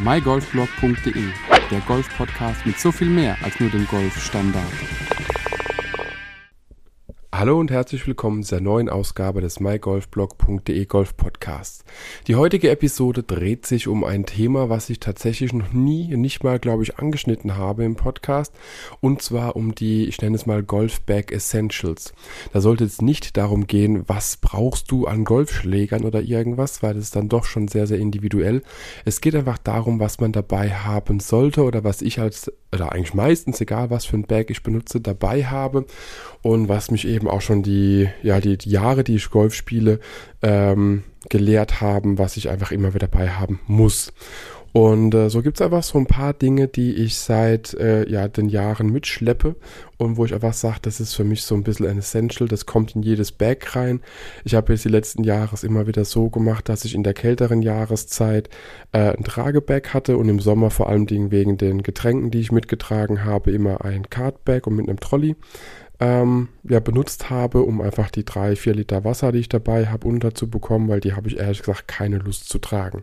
mygolfblog.de, der Golf-Podcast mit so viel mehr als nur dem Golfstandard. Hallo und herzlich willkommen zur neuen Ausgabe des mygolfblog.de Golf Podcasts. Die heutige Episode dreht sich um ein Thema, was ich tatsächlich noch nie, nicht mal, glaube ich, angeschnitten habe im Podcast. Und zwar um die, ich nenne es mal Golfbag Essentials. Da sollte es nicht darum gehen, was brauchst du an Golfschlägern oder irgendwas, weil das ist dann doch schon sehr, sehr individuell. Es geht einfach darum, was man dabei haben sollte oder was ich als, oder eigentlich meistens, egal was für ein Bag ich benutze, dabei habe und was mich eben auch schon die, ja, die Jahre, die ich Golf spiele, ähm, gelehrt haben, was ich einfach immer wieder dabei haben muss. Und äh, so gibt's einfach so ein paar Dinge, die ich seit äh, ja, den Jahren mitschleppe und wo ich einfach sage, das ist für mich so ein bisschen ein Essential, das kommt in jedes Bag rein. Ich habe jetzt die letzten Jahre immer wieder so gemacht, dass ich in der kälteren Jahreszeit äh, ein Tragebag hatte und im Sommer vor allem wegen den Getränken, die ich mitgetragen habe, immer ein Cardbag und mit einem Trolley ähm, ja, benutzt habe, um einfach die drei, vier Liter Wasser, die ich dabei habe, unterzubekommen, weil die habe ich ehrlich gesagt keine Lust zu tragen.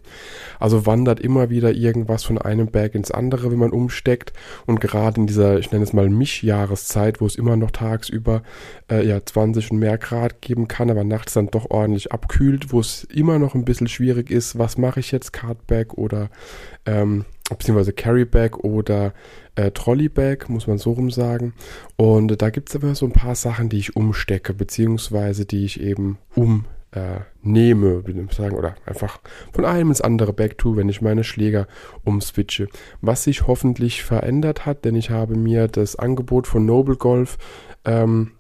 Also wandert immer wieder irgendwas von einem Bag ins andere, wenn man umsteckt. Und gerade in dieser, ich nenne es mal Mischjahreszeit, wo es immer noch tagsüber äh, ja 20 und mehr Grad geben kann, aber nachts dann doch ordentlich abkühlt, wo es immer noch ein bisschen schwierig ist, was mache ich jetzt, Cardbag oder ähm, beziehungsweise Carryback oder äh, Trolleybag, muss man so rum sagen. Und da gibt es aber so ein paar Sachen, die ich umstecke, beziehungsweise die ich eben umnehme, äh, sagen, oder einfach von einem ins andere Back to, wenn ich meine Schläger umswitche. Was sich hoffentlich verändert hat, denn ich habe mir das Angebot von Noble Golf ähm,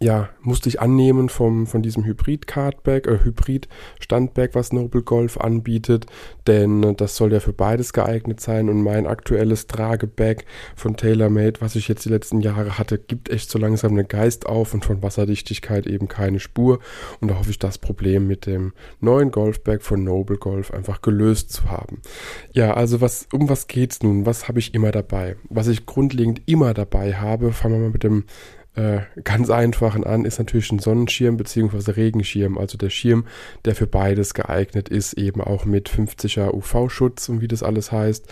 ja, musste ich annehmen vom, von diesem Hybrid-Cardback, äh, Hybrid-Standback, was Noble Golf anbietet, denn äh, das soll ja für beides geeignet sein und mein aktuelles Trageback von TaylorMade, was ich jetzt die letzten Jahre hatte, gibt echt so langsam einen Geist auf und von Wasserdichtigkeit eben keine Spur und da hoffe ich, das Problem mit dem neuen Golfback von Noble Golf einfach gelöst zu haben. Ja, also was, um was geht's nun? Was habe ich immer dabei? Was ich grundlegend immer dabei habe, fangen wir mal mit dem äh, ganz einfachen an, ist natürlich ein Sonnenschirm bzw. Regenschirm, also der Schirm, der für beides geeignet ist, eben auch mit 50er UV-Schutz und wie das alles heißt.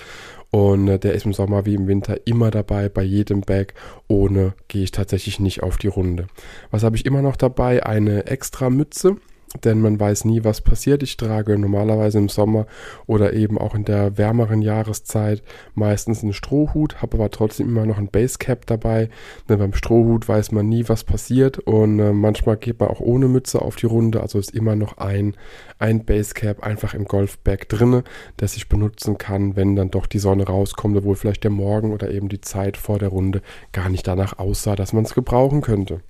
Und äh, der ist im Sommer wie im Winter immer dabei, bei jedem Bag. Ohne gehe ich tatsächlich nicht auf die Runde. Was habe ich immer noch dabei? Eine extra Mütze denn man weiß nie, was passiert. Ich trage normalerweise im Sommer oder eben auch in der wärmeren Jahreszeit meistens einen Strohhut, habe aber trotzdem immer noch ein Basecap dabei. Denn beim Strohhut weiß man nie, was passiert und äh, manchmal geht man auch ohne Mütze auf die Runde, also ist immer noch ein, ein Basecap einfach im Golfbag drinne, das ich benutzen kann, wenn dann doch die Sonne rauskommt, obwohl vielleicht der Morgen oder eben die Zeit vor der Runde gar nicht danach aussah, dass man es gebrauchen könnte.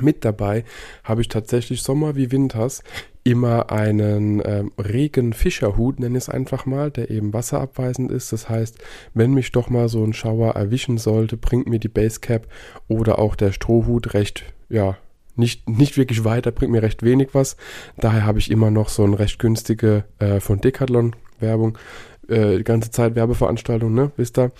Mit dabei habe ich tatsächlich Sommer wie Winters immer einen ähm, Regenfischerhut, nenne ich es einfach mal, der eben wasserabweisend ist. Das heißt, wenn mich doch mal so ein Schauer erwischen sollte, bringt mir die Basecap oder auch der Strohhut recht, ja, nicht, nicht wirklich weiter, bringt mir recht wenig was. Daher habe ich immer noch so eine recht günstige äh, von Decathlon Werbung, äh, die ganze Zeit Werbeveranstaltung, ne, wisst ihr?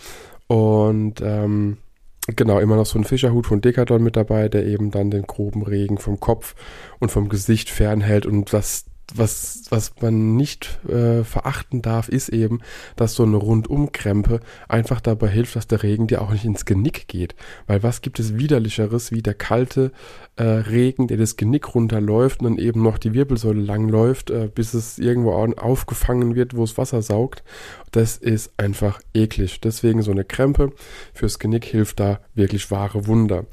Und ähm, Genau, immer noch so ein Fischerhut von Decathlon mit dabei, der eben dann den groben Regen vom Kopf und vom Gesicht fernhält und das was, was man nicht äh, verachten darf, ist eben, dass so eine Rundumkrempe einfach dabei hilft, dass der Regen dir auch nicht ins Genick geht. Weil was gibt es widerlicheres wie der kalte äh, Regen, der das Genick runterläuft und dann eben noch die Wirbelsäule langläuft, äh, bis es irgendwo aufgefangen wird, wo es Wasser saugt. Das ist einfach eklig. Deswegen so eine Krempe fürs Genick hilft da wirklich wahre Wunder.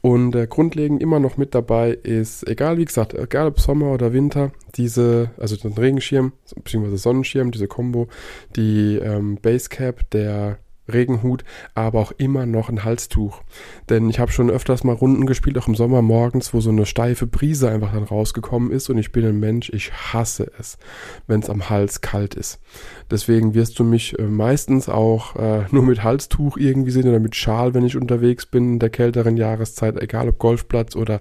Und äh, grundlegend immer noch mit dabei ist, egal wie gesagt, egal ob Sommer oder Winter, diese, also den Regenschirm, beziehungsweise Sonnenschirm, diese Combo, die ähm, Basecap, der Regenhut, aber auch immer noch ein Halstuch. Denn ich habe schon öfters mal Runden gespielt, auch im Sommer morgens, wo so eine steife Brise einfach dann rausgekommen ist und ich bin ein Mensch, ich hasse es, wenn es am Hals kalt ist. Deswegen wirst du mich äh, meistens auch äh, nur mit Halstuch irgendwie sehen oder mit Schal, wenn ich unterwegs bin in der kälteren Jahreszeit, egal ob Golfplatz oder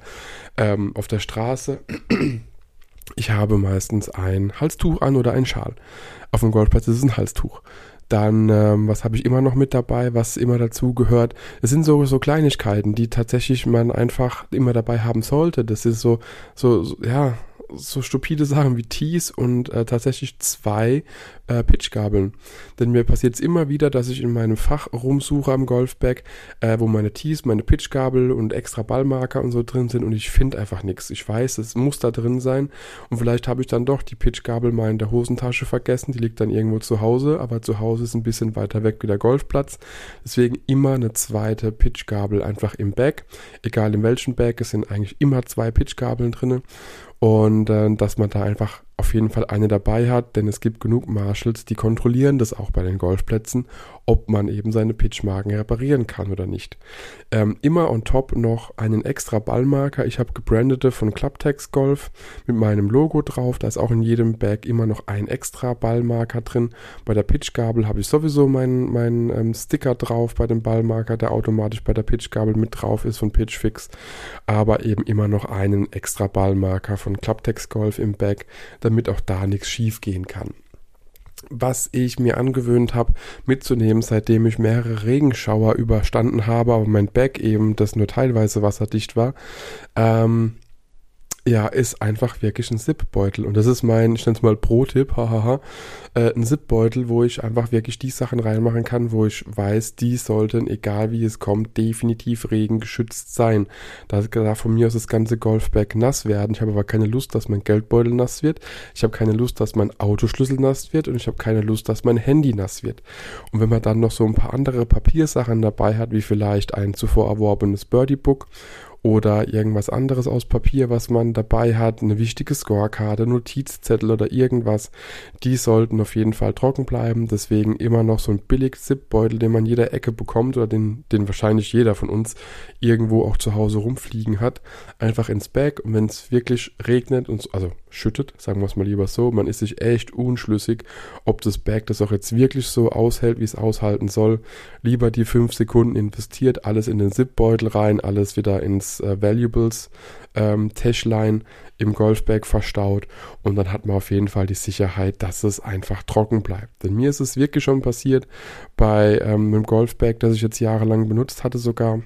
ähm, auf der Straße. Ich habe meistens ein Halstuch an oder ein Schal. Auf dem Golfplatz ist es ein Halstuch. Dann, ähm, was habe ich immer noch mit dabei, was immer dazu gehört? Es sind so, so Kleinigkeiten, die tatsächlich man einfach immer dabei haben sollte. Das ist so, so, so ja, so stupide Sachen wie Tees und äh, tatsächlich zwei äh, Pitchgabeln. Denn mir passiert es immer wieder, dass ich in meinem Fach rumsuche am Golfbag, äh, wo meine Tees, meine Pitchgabel und extra Ballmarker und so drin sind und ich finde einfach nichts. Ich weiß, es muss da drin sein und vielleicht habe ich dann doch die Pitchgabel mal in der Hosentasche vergessen. Die liegt dann irgendwo zu Hause, aber zu Hause ist ein bisschen weiter weg wie der Golfplatz. Deswegen immer eine zweite Pitchgabel einfach im Bag. Egal in welchem Bag, es sind eigentlich immer zwei Pitchgabeln drin und äh, dass man da einfach auf jeden Fall eine dabei hat, denn es gibt genug Marshalls, die kontrollieren das auch bei den Golfplätzen, ob man eben seine Pitchmarken reparieren kann oder nicht. Ähm, immer on top noch einen extra Ballmarker. Ich habe gebrandete von Clubtex Golf mit meinem Logo drauf. Da ist auch in jedem Bag immer noch ein extra Ballmarker drin. Bei der Pitchgabel habe ich sowieso meinen mein, ähm, Sticker drauf bei dem Ballmarker, der automatisch bei der Pitchgabel mit drauf ist von Pitchfix. Aber eben immer noch einen extra Ballmarker von Clubtex Golf im Bag damit auch da nichts schief gehen kann. Was ich mir angewöhnt habe mitzunehmen, seitdem ich mehrere Regenschauer überstanden habe, aber mein Bag eben, das nur teilweise wasserdicht war, ähm, ja, ist einfach wirklich ein Zipbeutel. Und das ist mein, ich nenne es mal Pro-Tipp, hahaha, äh, ein Zipbeutel, wo ich einfach wirklich die Sachen reinmachen kann, wo ich weiß, die sollten, egal wie es kommt, definitiv regengeschützt sein. Da darf von mir aus das ganze Golfbag nass werden. Ich habe aber keine Lust, dass mein Geldbeutel nass wird. Ich habe keine Lust, dass mein Autoschlüssel nass wird und ich habe keine Lust, dass mein Handy nass wird. Und wenn man dann noch so ein paar andere Papiersachen dabei hat, wie vielleicht ein zuvor erworbenes Birdie-Book oder irgendwas anderes aus Papier, was man dabei hat, eine wichtige Scorekarte, Notizzettel oder irgendwas, die sollten auf jeden Fall trocken bleiben. Deswegen immer noch so ein billig Zipbeutel, den man jeder Ecke bekommt oder den, den wahrscheinlich jeder von uns irgendwo auch zu Hause rumfliegen hat. Einfach ins Bag und wenn es wirklich regnet und also schüttet, sagen wir es mal lieber so, man ist sich echt unschlüssig, ob das Bag das auch jetzt wirklich so aushält, wie es aushalten soll. Lieber die fünf Sekunden investiert, alles in den Zipbeutel rein, alles wieder ins äh, Valuables ähm, Tashline im Golfbag verstaut und dann hat man auf jeden Fall die Sicherheit, dass es einfach trocken bleibt. Denn mir ist es wirklich schon passiert bei ähm, einem Golfbag, das ich jetzt jahrelang benutzt hatte sogar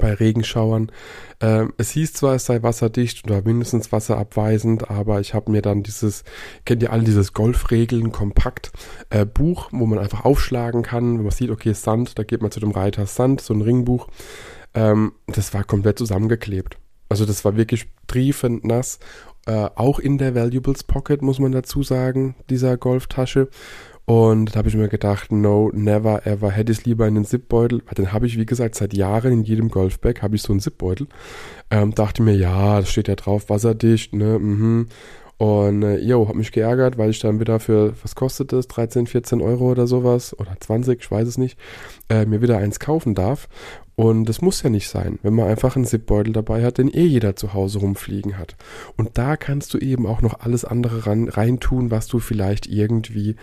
bei Regenschauern. Ähm, es hieß zwar, es sei wasserdicht oder mindestens wasserabweisend, aber ich habe mir dann dieses, kennt ihr alle dieses Golfregeln kompakt äh, Buch, wo man einfach aufschlagen kann, wenn man sieht, okay, Sand, da geht man zu dem Reiter Sand, so ein Ringbuch. Ähm, das war komplett zusammengeklebt. Also das war wirklich triefend nass. Äh, auch in der Valuables Pocket, muss man dazu sagen, dieser Golftasche. Und da habe ich mir gedacht, no, never ever, hätte ich es lieber in den Zipbeutel, den habe ich, wie gesagt, seit Jahren in jedem Golfbag habe ich so einen Zipbeutel. Ähm, dachte mir, ja, das steht ja drauf, wasserdicht, ne, mhm. Und äh, hab mich geärgert, weil ich dann wieder für, was kostet das, 13, 14 Euro oder sowas, oder 20, ich weiß es nicht, äh, mir wieder eins kaufen darf. Und das muss ja nicht sein, wenn man einfach einen Zipbeutel dabei hat, den eh jeder zu Hause rumfliegen hat. Und da kannst du eben auch noch alles andere ran, reintun, was du vielleicht irgendwie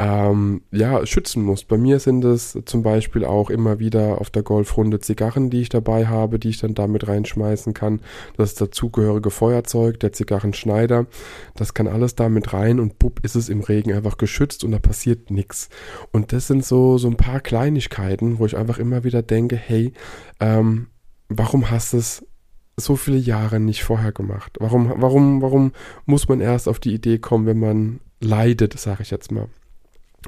ähm, ja, schützen musst. Bei mir sind es zum Beispiel auch immer wieder auf der Golfrunde Zigarren, die ich dabei habe, die ich dann damit reinschmeißen kann. Das dazugehörige Feuerzeug, der Zigarrenschneider. Das kann alles damit rein und bupp ist es im Regen einfach geschützt und da passiert nichts. Und das sind so, so ein paar Kleinigkeiten, wo ich einfach immer wieder denke, hey, ähm, warum hast du es so viele Jahre nicht vorher gemacht? Warum, warum, warum muss man erst auf die Idee kommen, wenn man leidet, sage ich jetzt mal?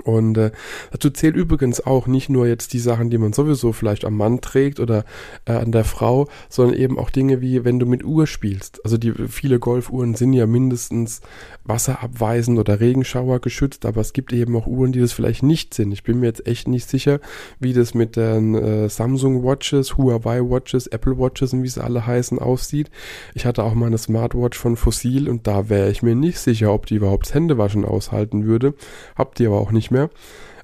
Und äh, dazu zählt übrigens auch nicht nur jetzt die Sachen, die man sowieso vielleicht am Mann trägt oder äh, an der Frau, sondern eben auch Dinge wie, wenn du mit Uhr spielst. Also die viele Golfuhren sind ja mindestens wasserabweisend oder Regenschauer geschützt, aber es gibt eben auch Uhren, die das vielleicht nicht sind. Ich bin mir jetzt echt nicht sicher, wie das mit den äh, Samsung Watches, Huawei Watches, Apple Watches und wie sie alle heißen aussieht. Ich hatte auch mal eine Smartwatch von Fossil und da wäre ich mir nicht sicher, ob die überhaupt Händewaschen aushalten würde. Habt ihr aber auch nicht nicht mehr.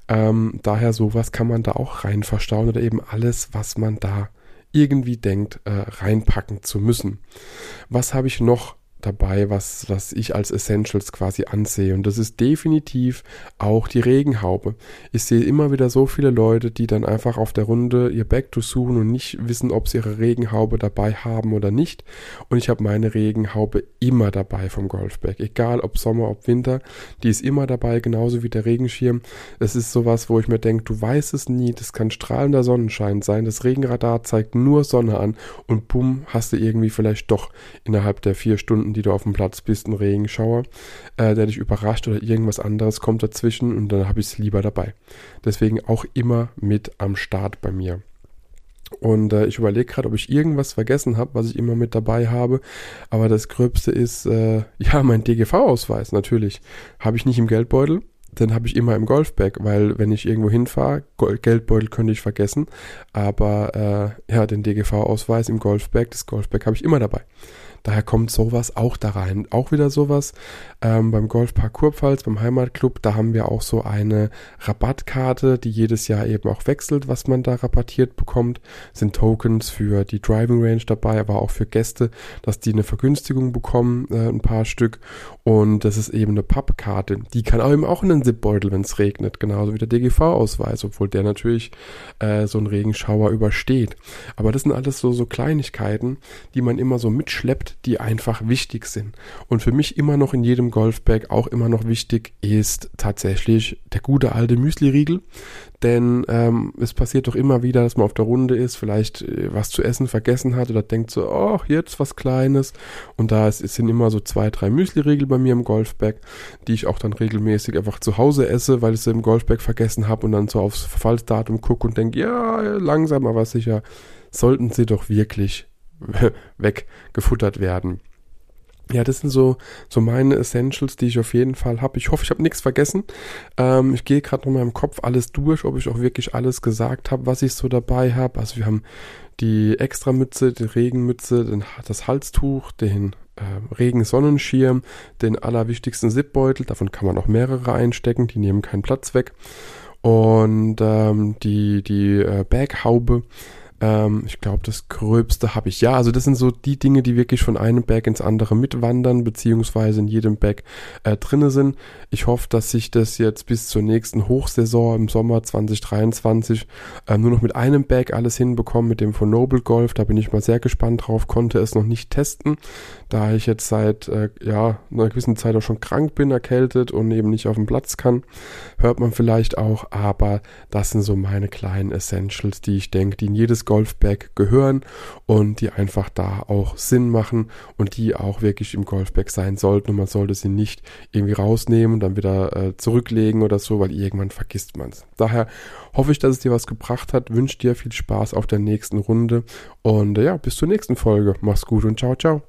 Ähm, daher sowas kann man da auch rein verstauen oder eben alles, was man da irgendwie denkt, äh, reinpacken zu müssen. Was habe ich noch dabei, was, was ich als Essentials quasi ansehe. Und das ist definitiv auch die Regenhaube. Ich sehe immer wieder so viele Leute, die dann einfach auf der Runde ihr Bag suchen und nicht wissen, ob sie ihre Regenhaube dabei haben oder nicht. Und ich habe meine Regenhaube immer dabei vom Golfbag. Egal ob Sommer, ob Winter, die ist immer dabei, genauso wie der Regenschirm. Das ist sowas, wo ich mir denke, du weißt es nie, das kann strahlender Sonnenschein sein. Das Regenradar zeigt nur Sonne an und bumm, hast du irgendwie vielleicht doch innerhalb der vier Stunden Sekunden, die du auf dem Platz bist, ein Regenschauer, äh, der dich überrascht oder irgendwas anderes kommt dazwischen und dann habe ich es lieber dabei. Deswegen auch immer mit am Start bei mir. Und äh, ich überlege gerade, ob ich irgendwas vergessen habe, was ich immer mit dabei habe. Aber das Gröbste ist, äh, ja, mein DGV-Ausweis natürlich. Habe ich nicht im Geldbeutel. Den habe ich immer im Golfbag, weil wenn ich irgendwo hinfahre, Geldbeutel könnte ich vergessen. Aber äh, ja, den DGV-Ausweis im Golfbag, das Golfbag habe ich immer dabei. Daher kommt sowas auch da rein. Auch wieder sowas ähm, beim Golfpark Kurpfalz, beim Heimatclub. Da haben wir auch so eine Rabattkarte, die jedes Jahr eben auch wechselt, was man da rabattiert bekommt. Sind Tokens für die Driving Range dabei, aber auch für Gäste, dass die eine Vergünstigung bekommen, äh, ein paar Stück. Und das ist eben eine Pappkarte. Die kann auch eben auch in den Zipbeutel, wenn es regnet. Genauso wie der DGV-Ausweis, obwohl der natürlich äh, so einen Regenschauer übersteht. Aber das sind alles so, so Kleinigkeiten, die man immer so mitschleppt die einfach wichtig sind. Und für mich immer noch in jedem Golfbag auch immer noch wichtig ist tatsächlich der gute alte Müsli-Riegel. Denn ähm, es passiert doch immer wieder, dass man auf der Runde ist, vielleicht äh, was zu essen vergessen hat oder denkt so, oh, jetzt was Kleines. Und da ist, es sind immer so zwei, drei Müsli-Riegel bei mir im Golfbag, die ich auch dann regelmäßig einfach zu Hause esse, weil ich sie im Golfbag vergessen habe und dann so aufs Verfallsdatum gucke und denke, ja, langsam aber sicher sollten sie doch wirklich weggefuttert werden. Ja, das sind so, so meine Essentials, die ich auf jeden Fall habe. Ich hoffe, ich habe nichts vergessen. Ähm, ich gehe gerade noch mal im Kopf alles durch, ob ich auch wirklich alles gesagt habe, was ich so dabei habe. Also wir haben die Extramütze, die Regenmütze, den, das Halstuch, den äh, Regensonnenschirm, den allerwichtigsten Zipbeutel. Davon kann man auch mehrere einstecken, die nehmen keinen Platz weg. Und ähm, die, die äh, Baghaube ähm, ich glaube, das Gröbste habe ich. Ja, also das sind so die Dinge, die wirklich von einem Bag ins andere mitwandern, beziehungsweise in jedem Bag äh, drinne sind. Ich hoffe, dass sich das jetzt bis zur nächsten Hochsaison im Sommer 2023 äh, nur noch mit einem Bag alles hinbekommen, mit dem von Noble Golf. Da bin ich mal sehr gespannt drauf, konnte es noch nicht testen, da ich jetzt seit äh, ja, einer gewissen Zeit auch schon krank bin, erkältet und eben nicht auf dem Platz kann. Hört man vielleicht auch, aber das sind so meine kleinen Essentials, die ich denke, die in jedes Golfbag gehören und die einfach da auch Sinn machen und die auch wirklich im Golfbag sein sollten und man sollte sie nicht irgendwie rausnehmen und dann wieder äh, zurücklegen oder so, weil irgendwann vergisst man es. Daher hoffe ich, dass es dir was gebracht hat, wünsche dir viel Spaß auf der nächsten Runde und äh, ja, bis zur nächsten Folge. Mach's gut und ciao, ciao.